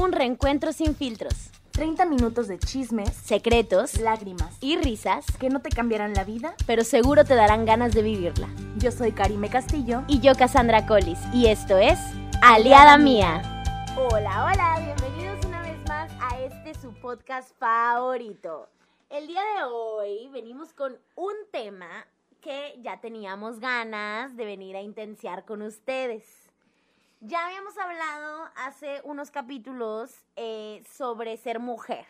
Un reencuentro sin filtros, 30 minutos de chismes, secretos lágrimas, y risas, que no te cambiarán la vida. pero seguro te darán ganas de vivirla. Yo soy Karime Castillo. Y yo, Cassandra Collis, y esto es Aliada Mía. Hola, hola, bienvenidos una vez más a este su podcast favorito. El día de hoy venimos con un tema que ya teníamos ganas de venir a intenciar con ustedes. Ya habíamos hablado hace unos capítulos eh, sobre ser mujer.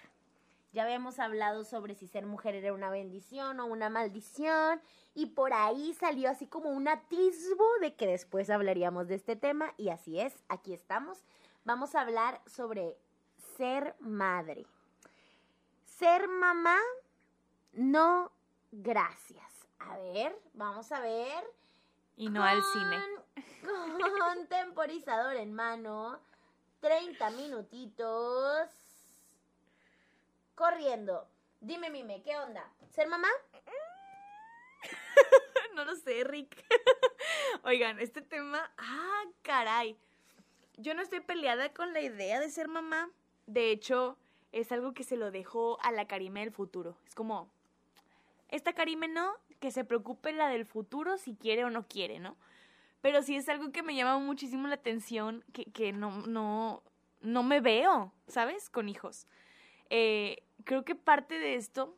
Ya habíamos hablado sobre si ser mujer era una bendición o una maldición. Y por ahí salió así como un atisbo de que después hablaríamos de este tema. Y así es, aquí estamos. Vamos a hablar sobre ser madre. Ser mamá, no gracias. A ver, vamos a ver. Y no al cine. Con temporizador en mano. 30 minutitos. Corriendo. Dime, Mime, ¿qué onda? ¿Ser mamá? no lo sé, Rick. Oigan, este tema, ah, caray. Yo no estoy peleada con la idea de ser mamá. De hecho, es algo que se lo dejo a la Karime del futuro. Es como, esta Karime no, que se preocupe la del futuro si quiere o no quiere, ¿no? Pero sí es algo que me llama muchísimo la atención, que, que no, no, no me veo, ¿sabes? Con hijos. Eh, creo que parte de esto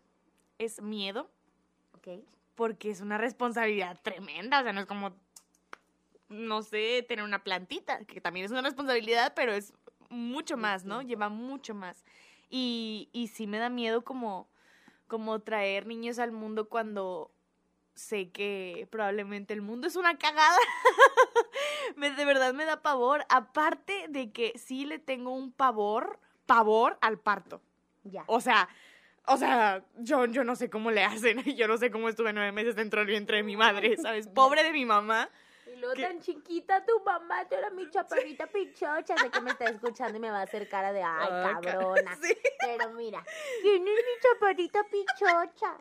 es miedo, Ok. porque es una responsabilidad tremenda, o sea, no es como, no sé, tener una plantita, que también es una responsabilidad, pero es mucho más, ¿no? Lleva mucho más. Y, y sí me da miedo como, como traer niños al mundo cuando sé que probablemente el mundo es una cagada. me, de verdad me da pavor, aparte de que sí le tengo un pavor, pavor al parto. Ya. O sea, o sea, yo, yo no sé cómo le hacen. Yo no sé cómo estuve nueve meses dentro del vientre de mi madre, ¿sabes? Pobre de mi mamá. Y luego tan chiquita tu mamá, tú eras mi chaparrita pichocha. Sé que me está escuchando y me va a hacer cara de ay, Ay, ca- cabrona. Sí. Pero mira, ¿quién es mi chaparrita pichocha?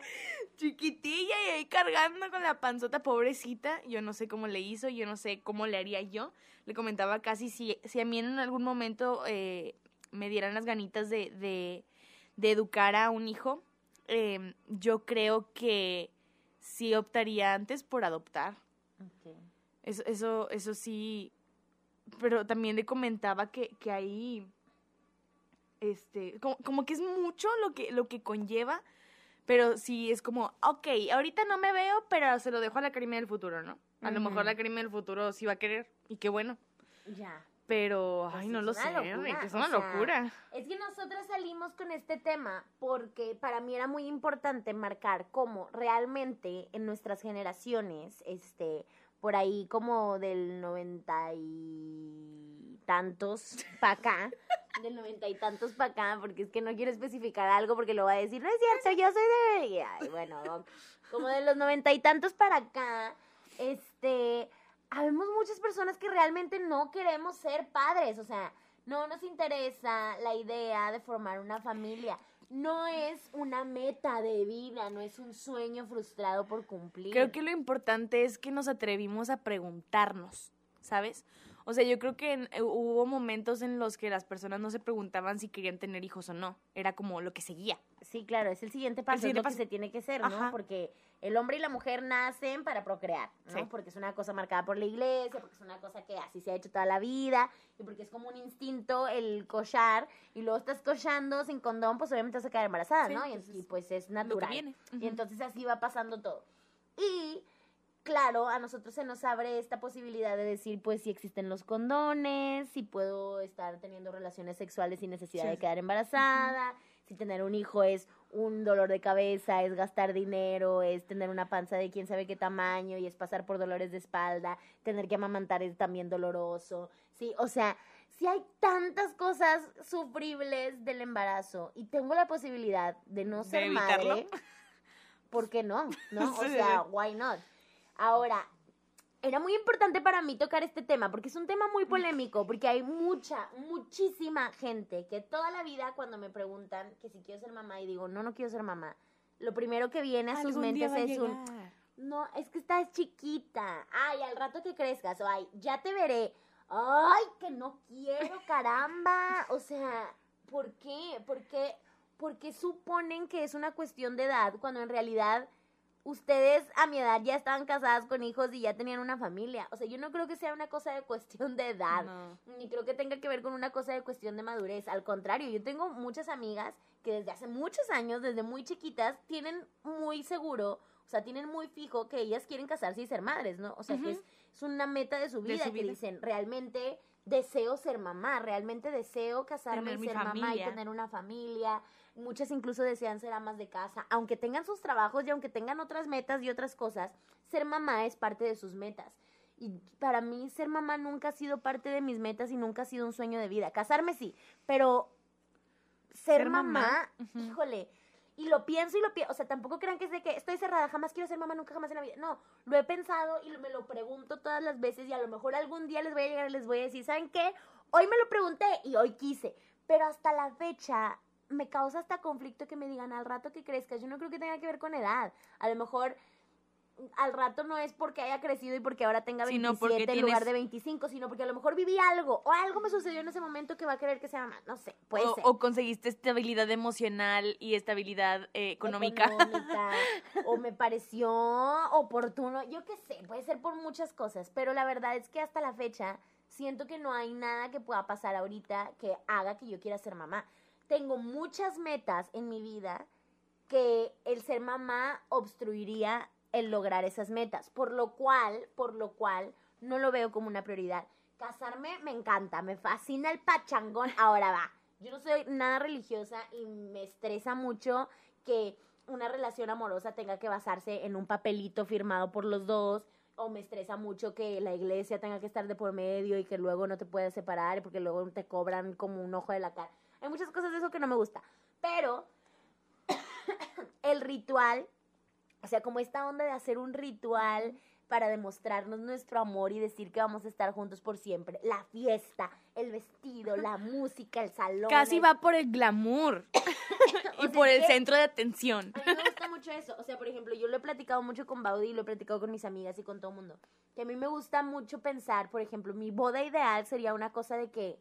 Chiquitilla y ahí cargando con la panzota, pobrecita. Yo no sé cómo le hizo, yo no sé cómo le haría yo. Le comentaba casi si, si a mí en algún momento eh, me dieran las ganitas de, de, de educar a un hijo, eh, yo creo que sí optaría antes por adoptar. Eso, eso, eso sí. Pero también le comentaba que, que ahí. Este. Como, como que es mucho lo que, lo que conlleva. Pero sí es como, ok, ahorita no me veo, pero se lo dejo a la Karime del futuro, ¿no? A lo mejor la Karime del futuro sí va a querer. Y qué bueno. Ya. Pero, Pues ay, no lo sé, locura, es o una sea, locura. Es que nosotras salimos con este tema porque para mí era muy importante marcar cómo realmente en nuestras generaciones, este, por ahí como del noventa y tantos para acá, del noventa y tantos para acá, porque es que no quiero especificar algo porque lo va a decir, no es cierto, yo soy de... ay, bueno, como de los noventa y tantos para acá, este, habemos muchas personas que realmente no queremos ser padres, o sea, no nos interesa la idea de formar una familia. No es una meta de vida, no es un sueño frustrado por cumplir. Creo que lo importante es que nos atrevimos a preguntarnos, ¿sabes? O sea, yo creo que en- eh, hubo momentos en los que las personas no se preguntaban si querían tener hijos o no. Era como lo que seguía. Sí, claro, es el siguiente paso, siguiente es lo paso. que se tiene que hacer, ¿no? Ajá. Porque el hombre y la mujer nacen para procrear, ¿no? Sí. Porque es una cosa marcada por la iglesia, porque es una cosa que así se ha hecho toda la vida, y porque es como un instinto el cochar, y luego estás cochando sin condón, pues obviamente vas a quedar embarazada, Sí, ¿no? Y, pues y es pues es natural. Y entonces así va pasando todo. Y claro, a nosotros se nos abre esta posibilidad de decir, pues, si existen los condones, si puedo estar teniendo relaciones sexuales sin necesidad Sí. de quedar embarazada, si tener un hijo es un dolor de cabeza, es gastar dinero, es tener una panza de quién sabe qué tamaño y es pasar por dolores de espalda, tener que amamantar es también doloroso. Sí, o sea, si hay tantas cosas sufribles del embarazo y tengo la posibilidad de no ser madre, ¿por qué no? ¿No? O sea, why not? Ahora, era muy importante para mí tocar este tema porque es un tema muy polémico, porque hay mucha, muchísima gente que toda la vida cuando me preguntan que si quiero ser mamá y digo, no, no quiero ser mamá, lo primero que viene a sus mentes es un, no, es que estás chiquita, ay, al rato que crezcas, o ay, ya te veré, ay, que no quiero, caramba. O sea, ¿por qué? ¿Por qué? ¿Por qué suponen que es una cuestión de edad cuando en realidad ustedes a mi edad ya estaban casadas con hijos y ya tenían una familia. O sea, yo no creo que sea una cosa de cuestión de edad, ni creo que tenga que ver con una cosa de cuestión de madurez. Al contrario, yo tengo muchas amigas que desde hace muchos años, desde muy chiquitas, tienen muy seguro, o sea, tienen muy fijo que ellas quieren casarse y ser madres, ¿no? O sea, que es, una meta de su vida, que dicen, realmente deseo ser mamá, realmente deseo casarme y ser mamá y tener una familia muchas incluso desean ser amas de casa, aunque tengan sus trabajos y aunque tengan otras metas y otras cosas, ser mamá es parte de sus metas. Y para mí ser mamá nunca ha sido parte de mis metas y nunca ha sido un sueño de vida. Casarme sí, pero ser, mamá, híjole, y lo pienso y lo pienso, o sea, tampoco crean que es de que estoy cerrada, jamás quiero ser mamá, nunca jamás en la vida. No, lo he pensado y me lo pregunto todas las veces y a lo mejor algún día les voy a llegar y les voy a decir, ¿saben qué? Hoy me lo pregunté y hoy quise, pero hasta la fecha me causa hasta conflicto que me digan al rato que crezcas. Yo no creo que tenga que ver con edad. A lo mejor al rato no es porque haya crecido y porque ahora tenga 27 en lugar de 25, sino porque a lo mejor viví algo o algo me sucedió en ese momento que va a querer que sea mamá. No sé, puede o, ser. O conseguiste estabilidad emocional y estabilidad eh, económica. o me pareció oportuno. Yo qué sé, puede ser por muchas cosas, pero la verdad es que hasta la fecha siento que no hay nada que pueda pasar ahorita que haga que yo quiera ser mamá tengo muchas metas en mi vida que el ser mamá obstruiría el lograr esas metas, por lo cual, por lo cual no lo veo como una prioridad. Casarme me encanta, me fascina el pachangón, ahora va. Yo no soy nada religiosa y me estresa mucho que una relación amorosa tenga que basarse en un papelito firmado por los dos o me estresa mucho que la iglesia tenga que estar de por medio y que luego no te puedas separar porque luego te cobran como un ojo de la cara. Hay muchas cosas de eso que no me gusta. Pero el ritual, o sea, como esta onda de hacer un ritual para demostrarnos nuestro amor y decir que vamos a estar juntos por siempre. La fiesta, el vestido, la música, el salón. Casi va por el glamour y por el centro de atención. A mí me gusta mucho eso. O sea, por ejemplo, yo lo he platicado mucho con Baudi, lo he platicado con mis amigas y con todo el mundo. Que a mí me gusta mucho pensar, por ejemplo, mi boda ideal sería una cosa de que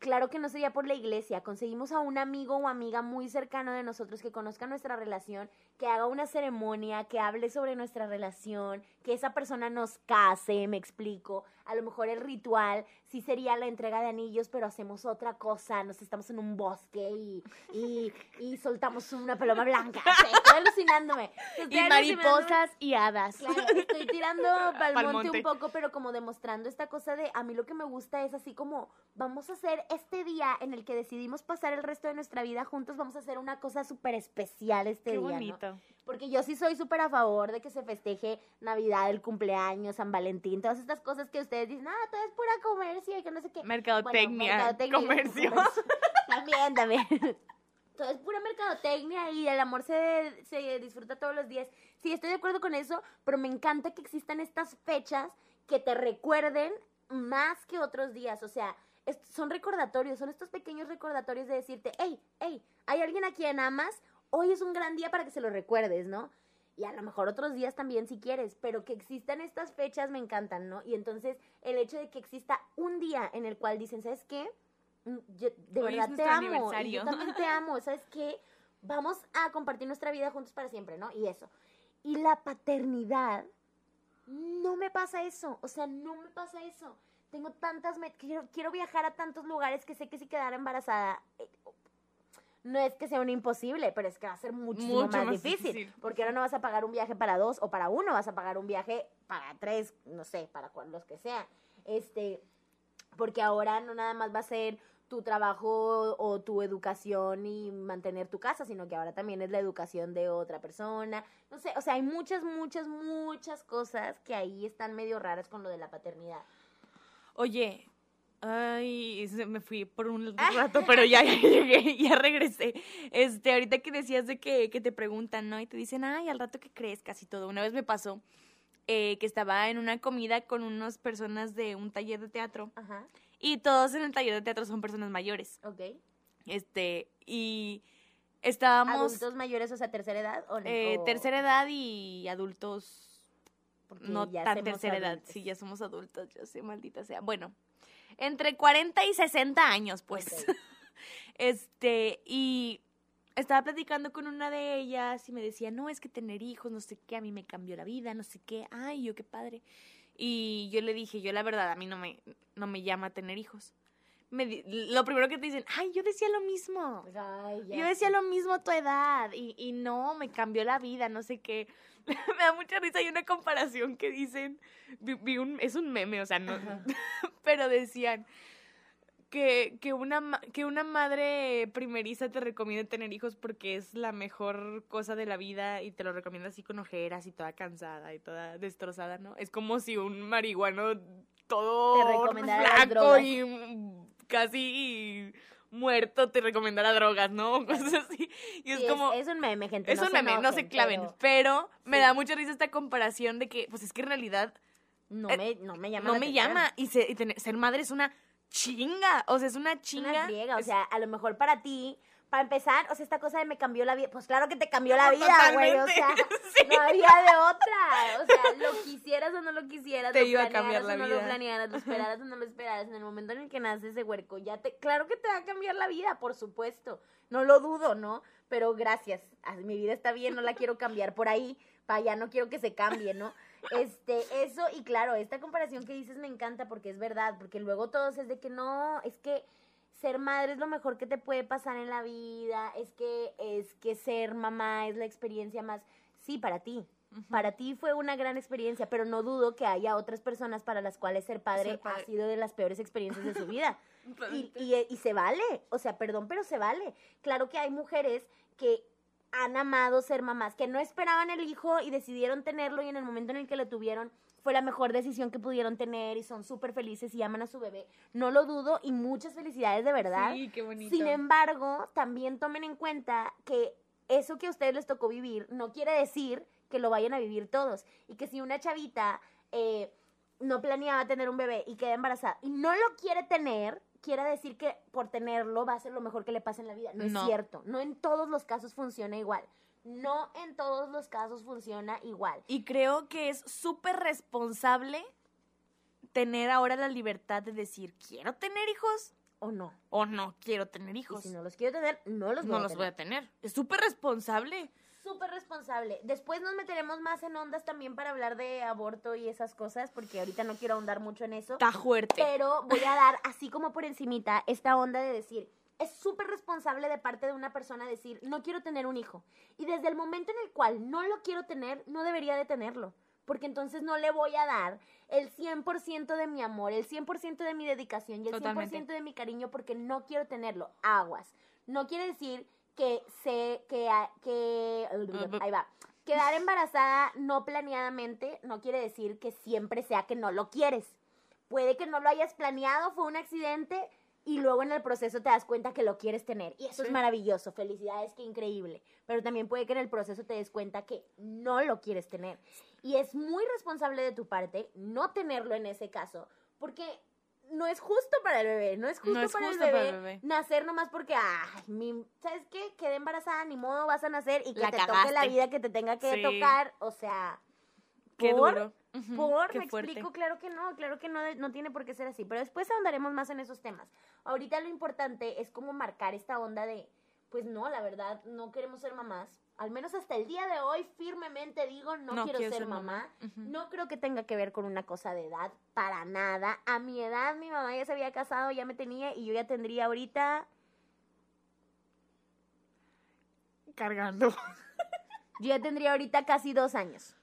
Claro que no sería por la iglesia, conseguimos a un amigo o amiga muy cercano de nosotros que conozca nuestra relación, que haga una ceremonia, que hable sobre nuestra relación, que esa persona nos case, me explico. A lo mejor el ritual sí sería la entrega de anillos, pero hacemos otra cosa, nos estamos en un bosque y, y, y soltamos una paloma blanca. estoy alucinándome. y mariposas y hadas. Claro, estoy tirando pa'l monte un poco, pero como demostrando esta cosa de, a mí lo que me gusta es así como, vamos a hacer este día en el que decidimos pasar el resto de nuestra vida juntos, vamos a hacer una cosa súper especial este Qué día. Bonito. Porque yo sí soy súper a favor de que se festeje Navidad, el cumpleaños, San Valentín, todas estas cosas que ustedes dicen, ah, todo es pura comercio y que no sé qué. Mercadotecnia, comercio. también, también. todo es pura mercadotecnia y el amor se, se disfruta todos los días. Sí, estoy de acuerdo con eso, pero me encanta que existan estas fechas que te recuerden más que otros días. O sea, son recordatorios, son estos pequeños recordatorios de decirte, hey, hey, hay alguien a quien amas, hoy es un gran día para que se lo recuerdes, ¿no? Y a lo mejor otros días también si quieres, pero que existan estas fechas me encantan, ¿no? Y entonces el hecho de que exista un día en el cual dicen, ¿sabes qué? Mm, yo de verdad te amo, y yo también te amo, ¿sabes qué? Vamos a compartir nuestra vida juntos para siempre, ¿no? Y eso. Y la paternidad, no me pasa eso, o sea, no me pasa eso tengo tantas quiero, quiero viajar a tantos lugares que sé que si quedara embarazada eh, no es que sea un imposible, pero es que va a ser muchísimo más, difícil, porque ahora no vas a pagar un viaje para dos o para uno, vas a pagar un viaje para tres, no sé, para los que sean. Este, porque ahora no nada más va a ser tu trabajo o tu educación y mantener tu casa, sino que ahora también es la educación de otra persona. No sé, o sea, hay muchas, muchas, muchas cosas que ahí están medio raras con lo de la paternidad. Oye, ay, me fui por un rato, pero ya, llegué, ya regresé. Este, ahorita que decías de que, que te preguntan, ¿no? Y te dicen, ay, al rato que crees casi todo. Una vez me pasó eh, que estaba en una comida con unas personas de un taller de teatro. Ajá. Y todos en el taller de teatro son personas mayores. Ok. Este, y estábamos... ¿Adultos mayores, o sea, tercera edad? O, eh, Tercera edad y adultos porque no ya tan tercera edad, sí, ya somos adultos, yo sé, maldita sea. Bueno, entre 40 y 60 años, pues. Este, y estaba platicando con una de ellas y me decía, no, es que tener hijos, no sé qué, a mí me cambió la vida, no sé qué, ay, yo qué padre. Y yo le dije, yo la verdad, a mí no me, no me llama tener hijos. Me lo primero que te dicen, ay, yo decía lo mismo. Ay, ya Yo decía lo mismo a tu edad y, y no, me cambió la vida, no sé qué. me da mucha risa, hay una comparación que dicen, vi, vi un, es un meme, o sea, no, Ajá. pero decían que, que, una, que una madre primeriza te recomienda tener hijos porque es la mejor cosa de la vida y te lo recomienda así con ojeras y toda cansada y toda destrozada, ¿no? Es como si un marihuano todo flaco y casi muerto te recomendara drogas, ¿no? Cosas así. Y es Sí, como... es, un meme, gente. Es no un meme, no se claven. pero Pero, me sí. da mucha risa esta comparación de que, pues es que en realidad No eh, me, no me llama. no me atención. llama. Y, se- y tener- ser madre es una chinga. O sea, es una Es chinga. una friega, o Es- sea, a lo mejor para ti, para empezar, o sea, esta cosa de me cambió la vida, pues claro que te cambió la vida, güey, o sea, sí. no había de otra, o sea, lo quisieras o no lo quisieras, Te lo iba a cambiar la o no vida. lo planearas, lo esperaras o no lo esperaras, en el momento en el que nace ese huerco, ya te, claro que te va a cambiar la vida, por supuesto, no lo dudo, ¿no? Pero gracias, mi vida está bien, no la quiero cambiar por ahí, para allá no quiero que se cambie, ¿no? Este, eso, y claro, esta comparación que dices me encanta porque es verdad, porque luego todos es de que no, es que ser madre es lo mejor que te puede pasar en la vida, es que, es que ser mamá es la experiencia más, sí, para ti. Para ti fue una gran experiencia, pero no dudo que haya otras personas para las cuales ser padre, Ser padre. ha sido de las peores experiencias de su vida. Y, y- y se vale, o sea, perdón, pero se vale. Claro que hay mujeres que han amado ser mamás, que no esperaban el hijo y decidieron tenerlo y en el momento en el que lo tuvieron fue la mejor decisión que pudieron tener y son súper felices y aman a su bebé. No lo dudo y muchas felicidades de verdad. Sí, qué bonito. Sin embargo, también tomen en cuenta que eso que a ustedes les tocó vivir no quiere decir que lo vayan a vivir todos. Y que si una chavita eh, no planeaba tener un bebé y queda embarazada y no lo quiere tener, quiere decir que por tenerlo va a ser lo mejor que le pase en la vida. No, No. es cierto. No en todos los casos funciona igual. No en todos los casos funciona igual. Y creo que es súper responsable tener ahora la libertad de decir, quiero tener hijos ¿O no? o no quiero tener Y hijos. si no los quiero tener, no los voy no a los tener. voy a tener. Es súper responsable. Súper responsable. Después nos meteremos más en ondas también para hablar de aborto y esas cosas, porque ahorita no quiero ahondar mucho en eso. Está fuerte. Pero voy a dar, así como por encimita, esta onda de decir, es súper responsable de parte de una persona decir, no quiero tener un hijo. Y desde el momento en el cual no lo quiero tener, no debería de tenerlo. Porque entonces no le voy a dar el 100% de mi amor, el 100% de mi dedicación y el Totalmente. 100% de mi cariño porque no quiero tenerlo. Aguas. No quiere decir que sé que, ahí va. Quedar embarazada no planeadamente no quiere decir que siempre sea que no lo quieres. Puede que no lo hayas planeado, fue un accidente y luego en el proceso te das cuenta que lo quieres tener. Y eso es maravilloso, felicidades, qué increíble. Pero también puede que en el proceso te des cuenta que no lo quieres tener. Y es muy responsable de tu parte no tenerlo en ese caso, porque no es justo para el bebé, no es justo, No es para, justo el para bebé el bebé. nacer nomás porque, ay, mi, ¿sabes qué? Quedé embarazada, ni modo, vas a nacer y que La te toque la vida que te tenga que Sí. tocar, o sea, Qué por, duro. Por, me fuerte. explico, claro que no, claro que no, no tiene por qué ser así, pero después ahondaremos más en esos temas. Ahorita lo importante es como marcar esta onda de, pues no, la verdad, no queremos ser mamás. Al menos hasta el día de hoy firmemente digo, no, No quiero, quiero ser, ser mamá. No creo que tenga que ver con una cosa de edad, para nada. A mi edad mi mamá ya se había casado, ya me tenía y yo ya tendría ahorita, Cargando. yo ya tendría ahorita casi dos años.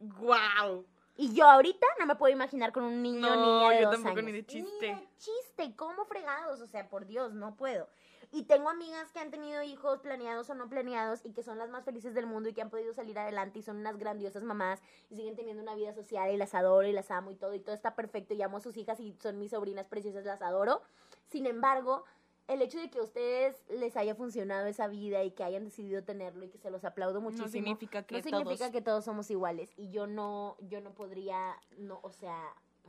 ¡Guau! Y yo ahorita no me puedo imaginar con un niño No, niña de yo dos tampoco, años. ni de chiste. Ni de chiste, ¿cómo fregados? O sea, por Dios, no puedo. Y tengo amigas que han tenido hijos planeados o no planeados y que son las más felices del mundo y que han podido salir adelante y son unas grandiosas mamás y siguen teniendo una vida social y las adoro y las amo y todo y todo está perfecto y amo a sus hijas y son mis sobrinas preciosas, las adoro. Sin embargo, el hecho de que a ustedes les haya funcionado esa vida y que hayan decidido tenerlo y que se los aplaudo muchísimo No significa que no significa todos. que todos somos iguales y yo no yo no podría no o sea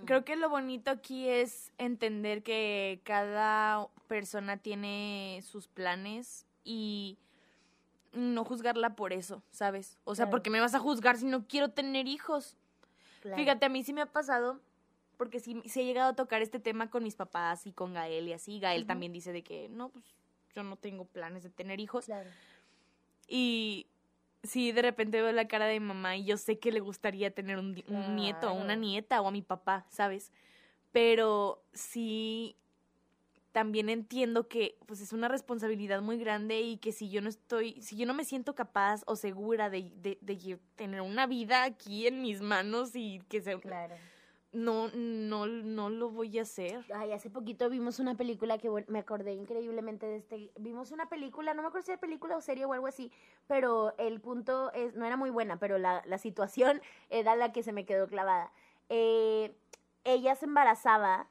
mm, Creo que lo bonito aquí es entender que cada persona tiene sus planes y no juzgarla por eso, ¿sabes? O sea, Claro. porque me vas a juzgar si no quiero tener hijos? Claro. Fíjate, a mí sí me ha pasado, porque sí, sí he llegado a tocar este tema con mis papás y con Gael y así. Gael también dice de que, no, pues yo no tengo planes de tener hijos. Claro. Y sí, de repente veo la cara de mi mamá y yo sé que le gustaría tener un, un nieto o una Claro. nieta o a mi papá, ¿sabes? Pero sí, también entiendo que pues es una responsabilidad muy grande y que si yo no estoy, si yo no me siento capaz o segura de, de, de tener una vida aquí en mis manos y que se... Claro. No, no, no lo voy a hacer. Ay, hace poquito vimos una película que bueno, me acordé increíblemente de este. Vimos una película, no me acuerdo si era película o serie o algo así, pero el punto es, no era muy buena, pero la, la situación era la que se me quedó clavada. Eh, ella se embarazaba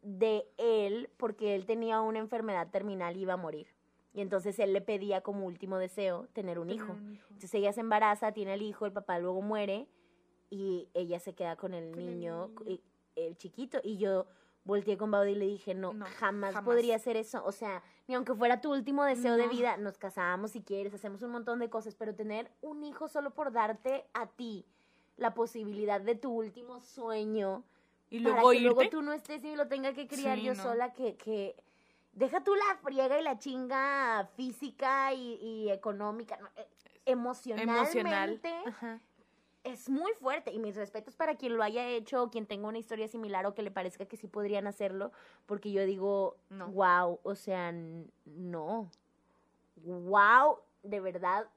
de él porque él tenía una enfermedad terminal y iba a morir. Y entonces él le pedía como último deseo tener un hijo. Entonces ella se embaraza, tiene el hijo, el papá luego muere y ella se queda con el Con el niño, el chiquito. Y yo volteé con Baudi y le dije, no, No, jamás, jamás. podría hacer eso. O sea, ni aunque fuera tu último deseo de vida, nos casamos si quieres, hacemos un montón de cosas, pero tener un hijo solo por darte a ti la posibilidad de tu último sueño Y para luego que irte. luego tú no estés y lo tenga que criar Sí, yo no. sola, que, que deja tú la friega y la chinga física y, y económica, eh, emocionalmente emocional. Ajá. Es muy fuerte. Y mis respetos para quien lo haya hecho o quien tenga una historia similar o que le parezca que sí podrían hacerlo, porque yo digo, No. wow, o sea, no. Wow, de verdad,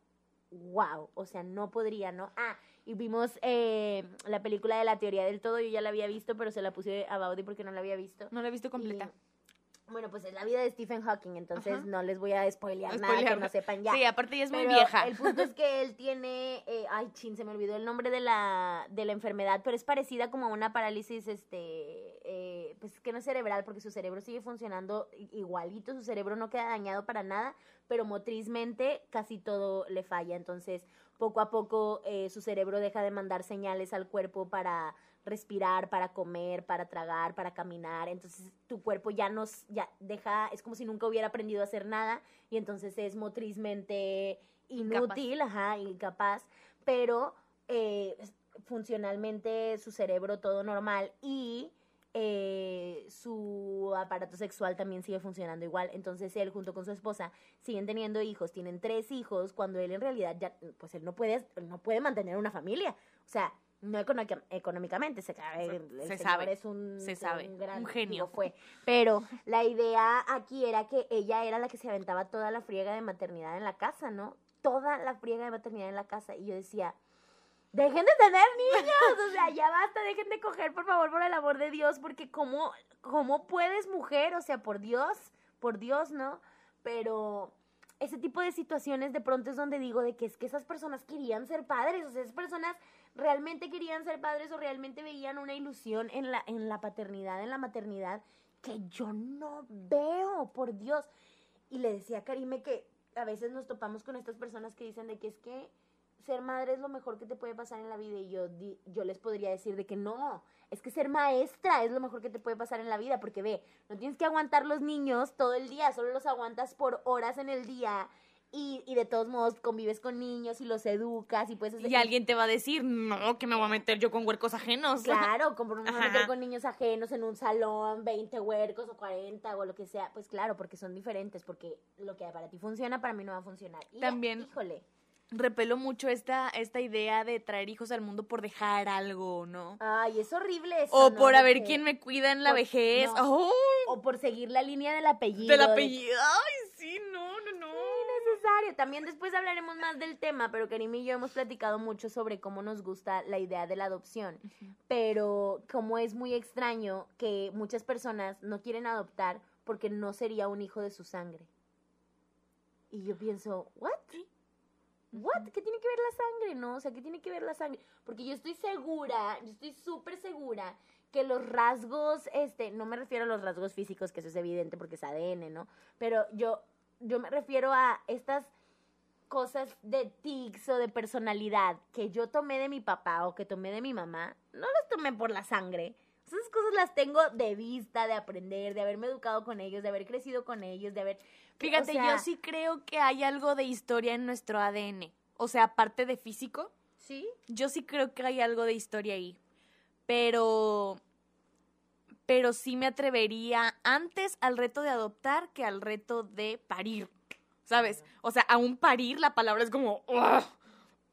wow. O sea, no podría, ¿no? Ah, y vimos eh, la película de la teoría del todo, yo ya la había visto, pero se la puse a Baudi porque no la había visto. No la he visto completa. Y, bueno, pues es la vida de Stephen Hawking, entonces Ajá. no les voy a spoilear nada que no sepan ya. Sí, aparte ya es muy vieja. El punto es que él tiene, eh, ay, chin, se me olvidó el nombre de la, de la enfermedad, pero es parecida como a una parálisis, este, eh, pues que no es cerebral, porque su cerebro sigue funcionando igualito, su cerebro no queda dañado para nada, pero motrizmente casi todo le falla, entonces poco a poco eh, su cerebro deja de mandar señales al cuerpo para respirar, para comer, para tragar, para caminar, entonces tu cuerpo ya nos, ya deja, es como si nunca hubiera aprendido a hacer nada y entonces es motrizmente inútil, ajá, incapaz, pero eh, funcionalmente su cerebro todo normal y eh, su aparato sexual también sigue funcionando igual. Entonces él junto con su esposa siguen teniendo hijos, tienen tres hijos, cuando él en realidad ya, pues él no puede, no puede mantener una familia. O sea, no económica- económicamente, se, el, el Se sabe, es un, se sabe, gran, un genio. digo, fue. Pero la idea aquí era que ella era la que se aventaba toda la friega de maternidad en la casa, ¿no? Toda la friega de maternidad en la casa. Y yo decía, dejen de tener niños, o sea, ya basta, dejen de coger, por favor, por el amor de Dios, porque cómo, cómo puedes, mujer, o sea, por Dios, por Dios, ¿no? Pero ese tipo de situaciones de pronto es donde digo de que es que esas personas querían ser padres, o sea, esas personas realmente querían ser padres o realmente veían una ilusión en la, en la paternidad, en la maternidad, que yo no veo, por Dios. Y le decía a Karime que a veces nos topamos con estas personas que dicen de que es que ser madre es lo mejor que te puede pasar en la vida y yo, di- yo les podría decir de que no, es que ser maestra es lo mejor que te puede pasar en la vida porque ve, no tienes que aguantar los niños todo el día, solo los aguantas por horas en el día y, y de todos modos convives con niños y los educas y puedes hacer... Y alguien te va a decir, no, que me voy a meter yo con huercos ajenos. Claro, como no me voy a meter con niños ajenos en un salón, 20 huercos o 40 o lo que sea. Pues claro, porque son diferentes, porque lo que para ti funciona, para mí no va a funcionar. Y ya, También- híjole. Repelo mucho esta, esta idea de traer hijos al mundo por dejar algo, ¿no? Ay, es horrible eso. O ¿no? por a ver quién me cuida en la por- vejez. no. ¡Oh! O por seguir la línea del apellido. Del de- apellido. Ay, sí, no, no, no. Necesario. También después hablaremos más del tema, pero Karim y yo hemos platicado mucho sobre cómo nos gusta la idea de la adopción. Pero como es muy extraño que muchas personas no quieren adoptar porque no sería un hijo de su sangre. Y yo pienso, ¿what? ¿What? ¿Qué tiene que ver la sangre? No, o sea, ¿qué tiene que ver la sangre? Porque yo estoy segura, yo estoy súper segura que los rasgos, este, no me refiero a los rasgos físicos, que eso es evidente porque es ADN, ¿no? Pero yo, yo me refiero a estas cosas de tics o de personalidad que yo tomé de mi papá o que tomé de mi mamá, no las tomé por la sangre. Esas cosas las tengo de vista, de aprender, de haberme educado con ellos, de haber crecido con ellos, de haber... Fíjate, o sea, yo sí creo que hay algo de historia en nuestro ADN. O sea, aparte de físico, ¿Sí? Yo sí creo que hay algo de historia ahí. Pero. Pero sí me atrevería antes al reto de adoptar que al reto de parir. ¿Sabes? O sea, aún parir, la palabra es como. ¡Ugh!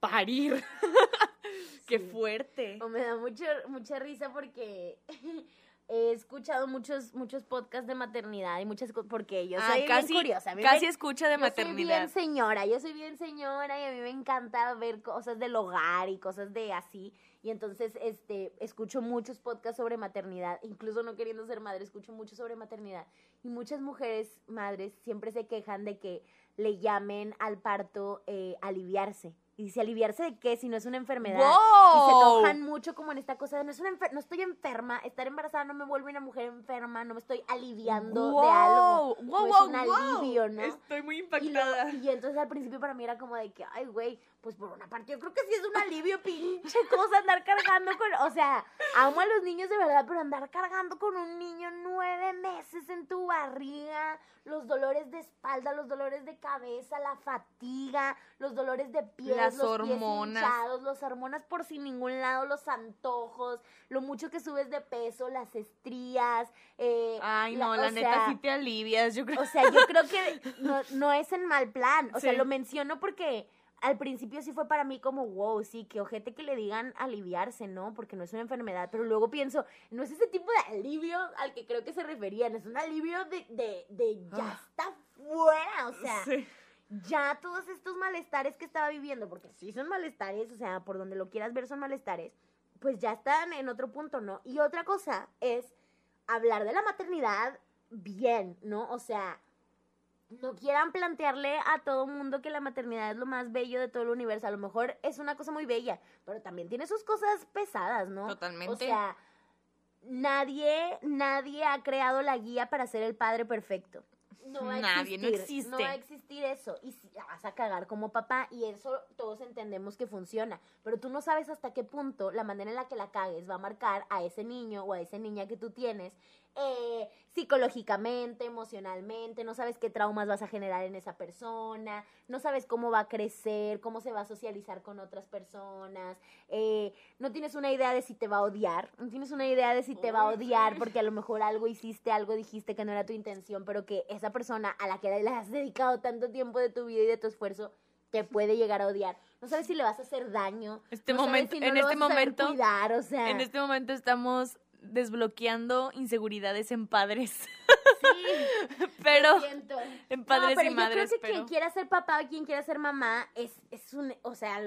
parir. Qué Sí. fuerte. O me da mucho, mucha risa porque he escuchado muchos, muchos podcasts de maternidad y muchas cosas, porque yo Ah, soy casi, bien curiosa. a mí me- casi escucha de yo soy maternidad. bien señora, yo soy bien señora y a mí me encanta ver cosas del hogar y cosas de así. Y entonces, este, escucho muchos podcasts sobre maternidad, incluso no queriendo ser madre, escucho mucho sobre maternidad. Y muchas mujeres madres siempre se quejan de que le llamen al parto eh, aliviarse. Y dice, ¿aliviarse de qué? Si no es una enfermedad. Y se enojan mucho como en esta cosa de no, es una enfer- no estoy enferma, estar embarazada no me vuelve una mujer enferma, no me estoy aliviando de algo. Wow, no wow, es wow, un alivio, ¿no? Estoy muy Y, lo- impactada. y entonces al principio para mí era como de que, ay, güey, pues por una parte yo creo que sí es un alivio, pinche cosa, andar cargando con, o sea, amo a los niños de verdad, pero andar cargando con un niño nueve meses en tu barriga, los dolores de espalda, los dolores de cabeza, la fatiga, los dolores de pies, Las los pies hormonas. hinchados, los hormonas por sin ningún lado, los antojos, lo mucho que subes de peso, las estrías, eh, Ay, la- no, la neta sea, sí te alivias, yo creo. o sea, yo creo que no, no es en mal plan. O sea, lo menciono porque al principio sí fue para mí como, wow, sí, que ojete que le digan aliviarse, ¿no? Porque no es una enfermedad. Pero luego pienso, no es ese tipo de alivio al que creo que se referían. Es un alivio de, de, de ya Ah. está fuera. O sea, Sí. Ya todos estos malestares que estaba viviendo, porque sí son malestares, o sea, por donde lo quieras ver son malestares, pues ya están en otro punto, ¿no? Y otra cosa es hablar de la maternidad bien, ¿no? O sea, no quieran plantearle a todo mundo que la maternidad es lo más bello de todo el universo. A lo mejor es una cosa muy bella, pero también tiene sus cosas pesadas, ¿no? Totalmente. O sea, nadie, nadie ha creado la guía para ser el padre perfecto. No va a Nadie, no existir, No existe. va a existir eso. Y si la vas a cagar como papá, y eso todos entendemos que funciona. Pero tú no sabes hasta qué punto la manera en la que la cagues va a marcar a ese niño o a esa niña que tú tienes eh, psicológicamente, emocionalmente, no sabes qué traumas vas a generar en esa persona, no sabes cómo va a crecer, cómo se va a socializar con otras personas, eh, no tienes una idea de si te va a odiar, no tienes una idea de si te va a odiar porque a lo mejor algo hiciste, algo dijiste que no era tu intención, pero que esa persona a la que le has dedicado tanto tiempo de tu vida y de tu esfuerzo te puede llegar a odiar. No sabes si le vas a hacer daño. Este no sabes momento- si no en este vas a saber momento- cuidar, o sea, En este momento estamos desbloqueando inseguridades en padres. sí. pero siento. en padres no, pero y madres, yo creo que pero quien quiera ser papá o quien quiera ser mamá es, es un, o sea,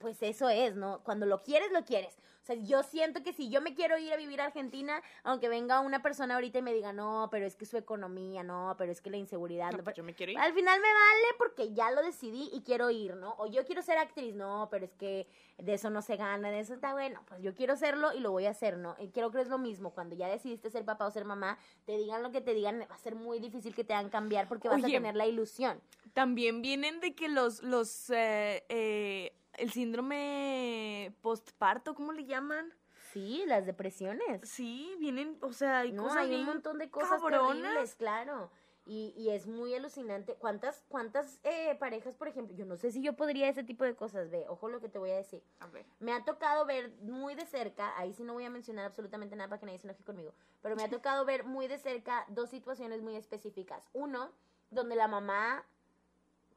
pues eso es, ¿no? Cuando lo quieres, lo quieres. O sea, yo siento que si yo me quiero ir a vivir a Argentina, aunque venga una persona ahorita y me diga, no, pero es que su economía, no, pero es que la inseguridad, No, no, pues yo me quiero ir. al final me vale porque ya lo decidí y quiero ir, ¿no? O yo quiero ser actriz, no, pero es que de eso no se gana, de eso está bueno, pues yo quiero serlo y lo voy a hacer, ¿no? Y creo que es lo mismo, cuando ya decidiste ser papá o ser mamá, te digan lo que te digan, va a ser muy difícil que te hagan cambiar porque vas Oye. a tener la ilusión. También vienen de que los, los, eh, eh, el síndrome postparto, ¿cómo le llaman? Sí, las depresiones. Sí, vienen, o sea, hay no, cosas hay un montón de cosas cabronas. terribles, claro. Y, y es muy alucinante. ¿Cuántas, cuántas eh, parejas, por ejemplo? Yo no sé si yo podría ese tipo de cosas, ve, ojo lo que te voy a decir. A ver. Me ha tocado ver muy de cerca, ahí sí no voy a mencionar absolutamente nada para que nadie se enoje conmigo, pero me ha tocado ver muy de cerca dos situaciones muy específicas. Uno, donde la mamá,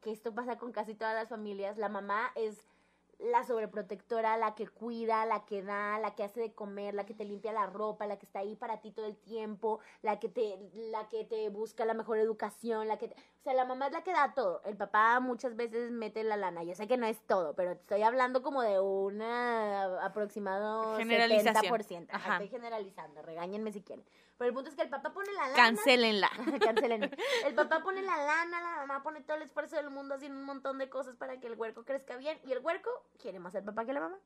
que esto pasa con casi todas las familias, la mamá es la sobreprotectora, la que cuida, la que da, la que hace de comer, la que te limpia la ropa, la que está ahí para ti todo el tiempo, la que te, la que te busca la mejor educación, la que te- o sea, la mamá es la que da todo. El papá muchas veces mete la lana. Yo sé que no es todo, pero estoy hablando como de una aproximado Generalización. 70%. Ajá, Ajá. Estoy generalizando, regáñenme si quieren. Pero el punto es que el papá pone la lana. Cancélenla. Cancelen. El papá pone la lana, la mamá pone todo el esfuerzo del mundo haciendo un montón de cosas para que el huerco crezca bien. Y el huerco quiere más al papá que la mamá.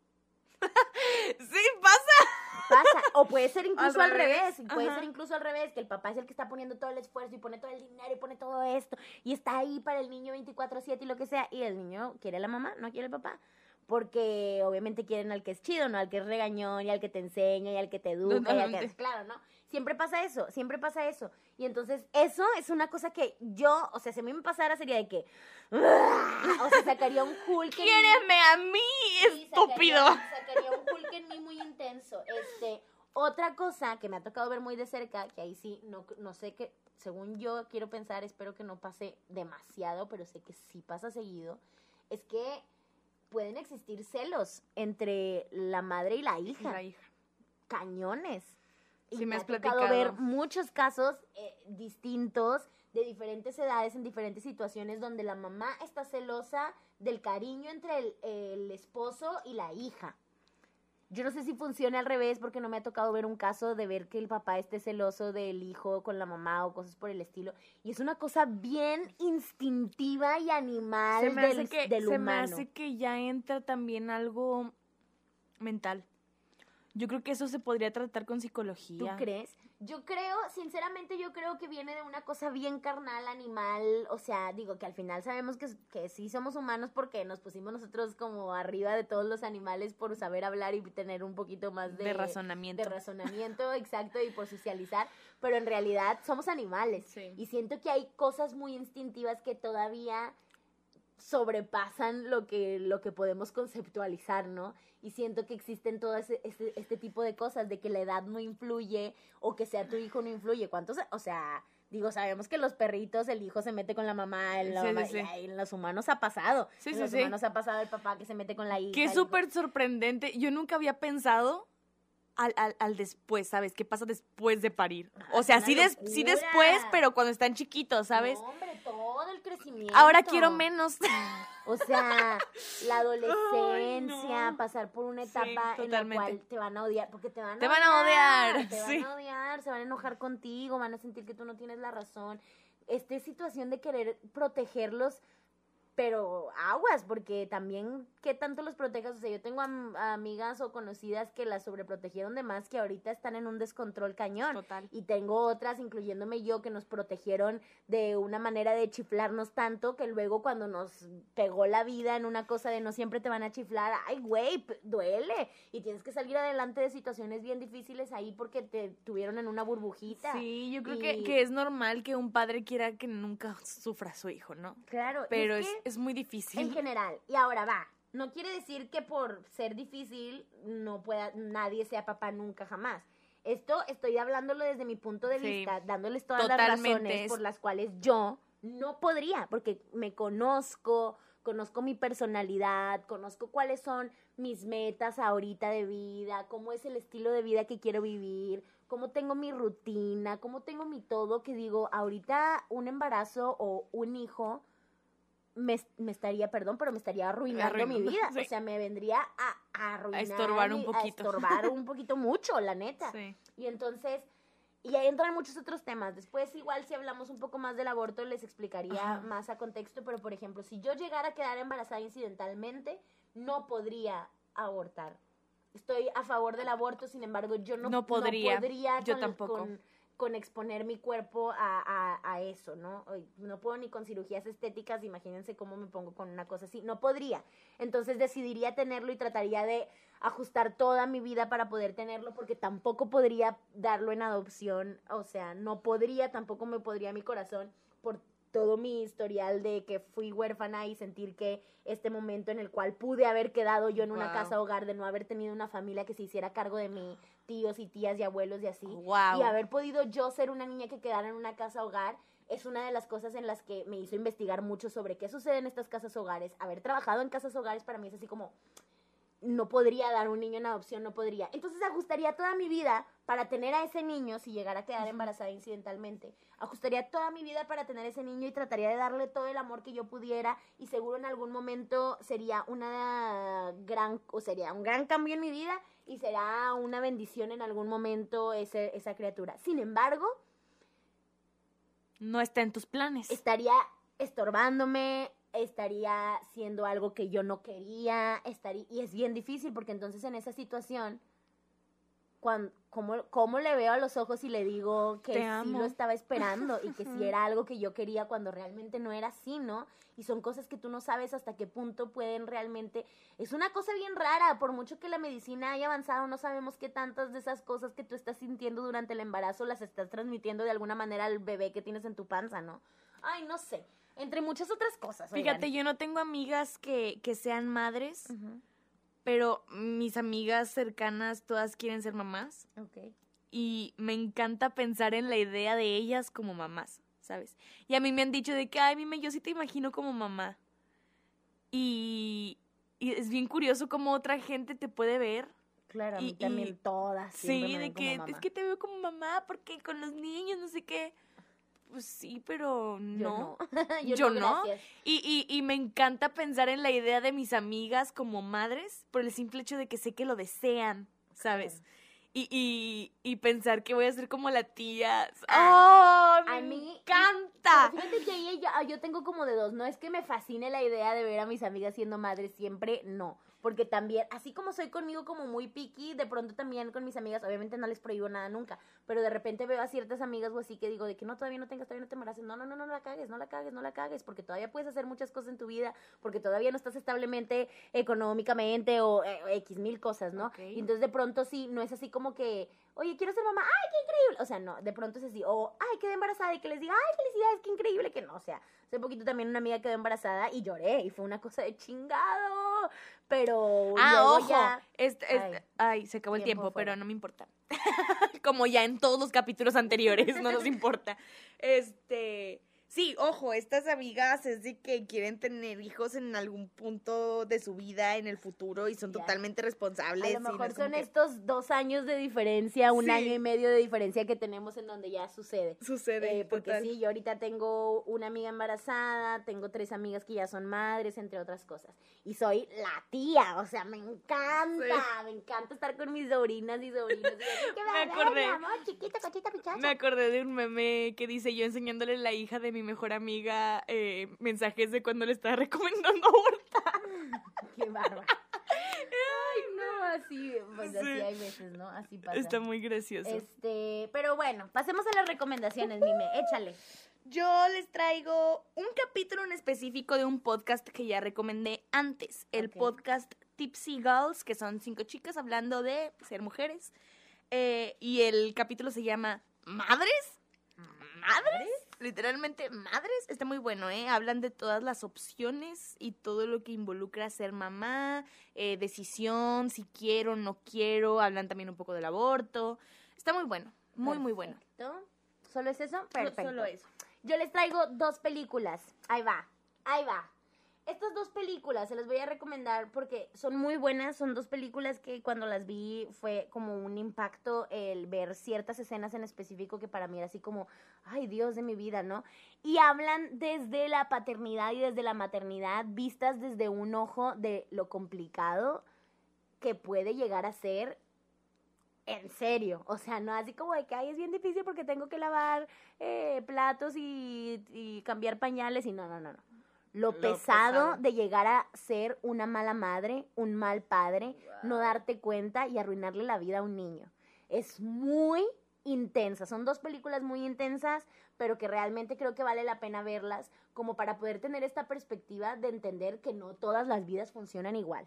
Sí, pasa. Pasa. O puede ser incluso al, Al revés. Puede Ajá. ser incluso al revés, que el papá es el que está poniendo todo el esfuerzo y pone todo el dinero y pone todo esto. Y está ahí para el niño 24-7 y lo que sea. Y el niño quiere a la mamá, no quiere al papá. Porque obviamente quieren al que es chido, no al que es regañón y al que te enseña y al que te educa y al que Totalmente. claro, ¿no? Siempre pasa eso, siempre pasa eso. Y entonces eso es una cosa que yo, o sea, si a mí me pasara sería de que, o sea, sacaría un Hulk. ¡Quiéreme a mí, Sí, estúpido! Sacaría, sacaría un Hulk en mí muy intenso. Este, otra cosa que me ha tocado ver muy de cerca, que ahí sí, no, no sé qué, según yo quiero pensar, espero que no pase demasiado, pero sé que sí pasa seguido, es que pueden existir celos entre la madre y la hija. La hija. Cañones. Sí, me ha has tocado platicado. ver muchos casos eh, distintos de diferentes edades en diferentes situaciones donde la mamá está celosa del cariño entre el, el esposo y la hija. Yo no sé si funciona al revés porque no me ha tocado ver un caso de ver que el papá esté celoso del hijo con la mamá o cosas por el estilo. Y es una cosa bien instintiva y animal Se me, del, hace que, del se me humano. hace que ya entra también algo mental. Yo creo que eso se podría tratar con ¿Tú psicología. crees? Yo creo, sinceramente, yo creo que viene de una cosa bien carnal, animal. O sea, digo que al final sabemos que, que sí somos humanos porque nos pusimos nosotros como arriba de todos los animales por saber hablar y tener un poquito más de, de razonamiento. de razonamiento, exacto, y por socializar, pero en realidad somos animales. Sí. Y siento que hay cosas muy instintivas que todavía sobrepasan lo que, lo que podemos conceptualizar, ¿no? Y siento que existen todo ese, este, este tipo de cosas, de que la edad no influye o que sea tu hijo no influye. ¿Cuántos? O sea, digo, sabemos que los perritos, el hijo se mete con la mamá, en, la Sí, sí, mamá- sí. y en los humanos ha pasado. Sí, en sí, los humanos ha pasado el papá que se mete con la hija. El- súper sorprendente. Yo nunca había pensado al, al, al después, ¿sabes? ¿Qué pasa después de parir? O sea, sí, des- sí después, pero cuando están chiquitos, ¿sabes? No, hombre, todo el crecimiento. Ahora quiero menos. O sea, la adolescencia, no. pasar por una Sí, etapa en la cual te van a odiar, porque te van a Te van a odiar, te sí. van a odiar, se van a enojar contigo, van a sentir que tú no tienes la razón. Esta situación de querer protegerlos, pero aguas, porque también, ¿qué tanto los protejas? O sea, yo tengo am- amigas o conocidas que las sobreprotegieron de más, que ahorita están en un descontrol cañón. Total. Y tengo otras, incluyéndome yo, que nos protegieron de una manera de chiflarnos tanto que luego cuando nos pegó la vida en una cosa de no siempre te van a chiflar, ay, güey, duele. Y tienes que salir adelante de situaciones bien difíciles ahí porque te tuvieron en una burbujita. Sí, yo creo que, Y- que es normal que un padre quiera que nunca sufra a su hijo, ¿no? Claro, Pero es es, que- es muy En difícil. general. Y ahora va. No quiere decir que por ser difícil no pueda nadie sea papá nunca jamás. Esto estoy hablándolo desde mi punto de Sí, vista, dándoles todas las razones es- por las cuales yo no podría, porque me conozco, conozco mi personalidad, conozco cuáles son mis metas ahorita de vida, cómo es el estilo de vida que quiero vivir, cómo tengo mi rutina, cómo tengo mi todo, que digo, ahorita un embarazo o un hijo me, me estaría, perdón, pero me estaría arruinando, mi vida. sí. O sea, me vendría a, a arruinar. estorbar un poquito. A estorbar un poquito mucho, la neta. Sí. Y entonces, y ahí entran muchos otros temas. Después, igual, si hablamos un poco más del aborto, les explicaría Ajá. más a contexto. Pero, por ejemplo, si yo llegara a quedar embarazada incidentalmente, no podría abortar. Estoy a favor del aborto, sin embargo, yo no, No podría. Yo tampoco. con- con exponer mi cuerpo a, a- a eso, ¿no? No puedo ni con cirugías estéticas, imagínense cómo me pongo con una cosa así, no podría. Entonces decidiría tenerlo y trataría de ajustar toda mi vida para poder tenerlo, porque tampoco podría darlo en adopción, o sea, no podría, tampoco me podría mi corazón por todo mi historial de que fui huérfana y sentir que este momento en el cual pude haber quedado yo en una Wow. casa hogar, de no haber tenido una familia que se hiciera cargo de mí, tíos y tías y abuelos y así, Wow. y haber podido yo ser una niña que quedara en una casa hogar es una de las cosas en las que me hizo investigar mucho sobre qué sucede en estas casas hogares. Haber trabajado en casas hogares para mí es así como, no podría dar un niño en adopción, no podría. Entonces ajustaría toda mi vida para tener a ese niño si llegara a quedar embarazada incidentalmente. Ajustaría toda mi vida para tener ese niño y trataría de darle todo el amor que yo pudiera y seguro en algún momento sería una gran, o sería un gran cambio en mi vida y será una bendición en algún momento ese, esa criatura. Sin embargo, No está en tus planes. estaría estorbándome, estaría siendo algo que yo no quería, estaría, y es bien difícil porque entonces en esa situación cuando, cómo, cómo le veo a los ojos y le digo que sí lo estaba esperando y que sí era algo que yo quería cuando realmente no era así, ¿no? Y son cosas que tú no sabes hasta qué punto pueden realmente... Es una cosa bien rara, por mucho que la medicina haya avanzado, no sabemos qué tantas de esas cosas que tú estás sintiendo durante el embarazo las estás transmitiendo de alguna manera al bebé que tienes en tu panza, ¿no? Ay, no sé. Entre muchas otras cosas. oigan. Fíjate, yo no tengo amigas que, que sean madres, Ujú, pero mis amigas cercanas todas quieren ser mamás. ok. y me encanta pensar en la idea de ellas como mamás, ¿sabes? Y a mí me han dicho de que, ay, mime, yo sí te imagino como mamá. Y, y es bien curioso cómo otra gente te puede ver. Claro, a Y- mí también y- todas. siempre Sí, me de ven como que mamá. es que te veo como mamá porque con los niños, no sé qué. Pues sí, pero no. Yo no. yo, Yo no. no. Y, y, y me encanta pensar en la idea de mis amigas como madres por el simple hecho de que sé que lo desean, ¿sabes? Y, y, y pensar que voy a ser como la tía. ¡Oh! Me a mí- encanta. Fíjate que ahí yo, yo tengo como de dos. No es que me fascine la idea de ver a mis amigas siendo madres siempre, no. Porque también, así como soy conmigo como muy picky, de pronto también con mis amigas, obviamente no les prohíbo nada nunca, pero de repente veo a ciertas amigas o así que digo de que no, todavía no tengas, todavía no te embaraces, no, no, no, no la cagues, no la cagues, no la cagues, porque todavía puedes hacer muchas cosas en tu vida, porque todavía no estás establemente económicamente o eh, X mil cosas, ¿no? Y entonces de pronto sí, no es así como que, oye, quiero ser mamá, ay, qué increíble. O sea, no, de pronto es así, o, ay, quedé embarazada y que les diga, ay, felicidades, qué increíble que no. O sea, hace poquito también una amiga quedó embarazada y lloré y fue una cosa de chingado. Pero Ah, ojo. ya, Este, este- Ay, ay, se acabó el tiempo pero no me importa. Como ya en todos los capítulos anteriores, no nos importa. Este. Sí, ojo, estas amigas es de que quieren tener hijos en algún punto de su vida en el futuro y son totalmente a responsables. lo y no mejor es son que estos dos años de diferencia, un Sí. año y medio de diferencia que tenemos en donde ya sucede. Sucede. Eh, porque total. sí, yo ahorita tengo una amiga embarazada, tengo tres amigas que ya son madres, entre otras cosas. Y soy la tía, o sea, me encanta, me encanta estar con mis sobrinas y sobrinos. Me bebé, acordé. mi amor, chiquita, cochita, pichacha. Me acordé de un meme que dice yo enseñándole a la hija de mi mejor amiga eh, mensajes de cuando le estaba recomendando abortar. Qué bárbaro. Ay, no, así, pues así Sí. hay veces, ¿no? Así pasa. Está muy gracioso. Este, pero bueno, pasemos a las recomendaciones, Mime, échale. Yo les traigo un capítulo en específico de un podcast que ya recomendé antes. El podcast Tipsy Girls, que son cinco chicas hablando de ser mujeres. Eh, y el capítulo se llama ¿Madres? ¿Madres? Literalmente, madres. Está muy bueno, ¿eh? Hablan de todas las opciones y todo lo que involucra ser mamá, eh, decisión, si quiero no quiero. Hablan también un poco del aborto. Está muy bueno, muy, muy bueno. ¿Solo es eso? Perfecto. Solo eso. Yo les traigo dos películas. Ahí va, ahí va. Estas dos películas se las voy a recomendar porque son muy buenas. Son dos películas que cuando las vi fue como un impacto el ver ciertas escenas en específico que para mí era así como, ay Dios de mi vida, ¿no? Y hablan desde la paternidad y desde la maternidad, vistas desde un ojo de lo complicado que puede llegar a ser en serio, o sea, no así como de que ay, es bien difícil porque tengo que lavar eh, platos y, y cambiar pañales y no, no, no, no. Lo, Lo pesado, pesado. de llegar a ser una mala madre, un mal padre, no darte cuenta y arruinarle la vida a un niño. Es muy intensa, son dos películas muy intensas, pero que realmente creo que vale la pena verlas como para poder tener esta perspectiva de entender que no todas las vidas funcionan igual.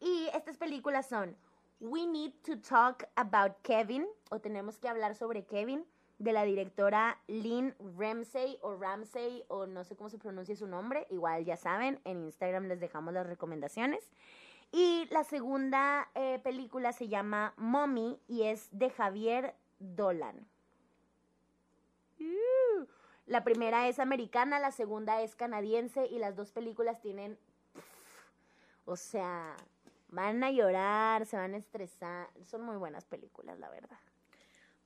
Y estas películas son We Need to Talk About Kevin, o Tenemos que hablar sobre Kevin, de la directora Lynn Ramsey, o Ramsey, o no sé cómo se pronuncia su nombre, igual ya saben, en Instagram les dejamos las recomendaciones. Y la segunda eh, película se llama Mommy y es de Javier Dolan. La primera es americana, la segunda es canadiense y las dos películas tienen... O sea, van a llorar, se van a estresar. Son muy buenas películas, la verdad.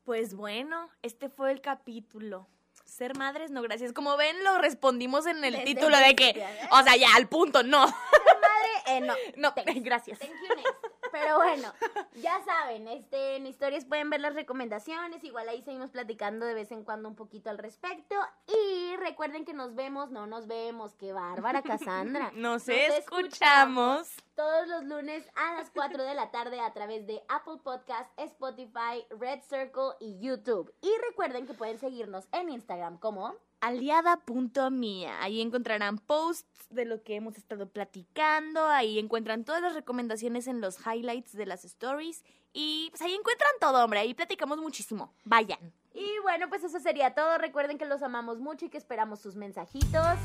Pues bueno, este fue el capítulo. Ser madres, no gracias. Como ven, lo respondimos en el Desde título de que, o sea, ya al punto, no. Madre, eh, no. No, Thanks. gracias. Thank you, next. Pero bueno, ya saben, este, en historias pueden ver las recomendaciones, igual ahí seguimos platicando de vez en cuando un poquito al respecto. Y recuerden que nos vemos, no nos vemos, qué bárbara Cassandra. Nos, escuchamos. Todos los lunes a las 4 de la tarde a través de Apple Podcast, Spotify, Red Circle y YouTube. Y recuerden que pueden seguirnos en Instagram como aliada.mía. Ahí encontrarán posts de lo que hemos estado platicando, ahí encuentran todas las recomendaciones en los highlights de las stories y pues ahí encuentran todo, hombre, ahí platicamos muchísimo. Vayan. Y bueno, pues eso sería todo. Recuerden que los amamos mucho y que esperamos sus mensajitos.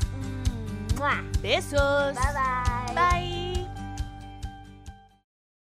Besos. Bye bye. Bye.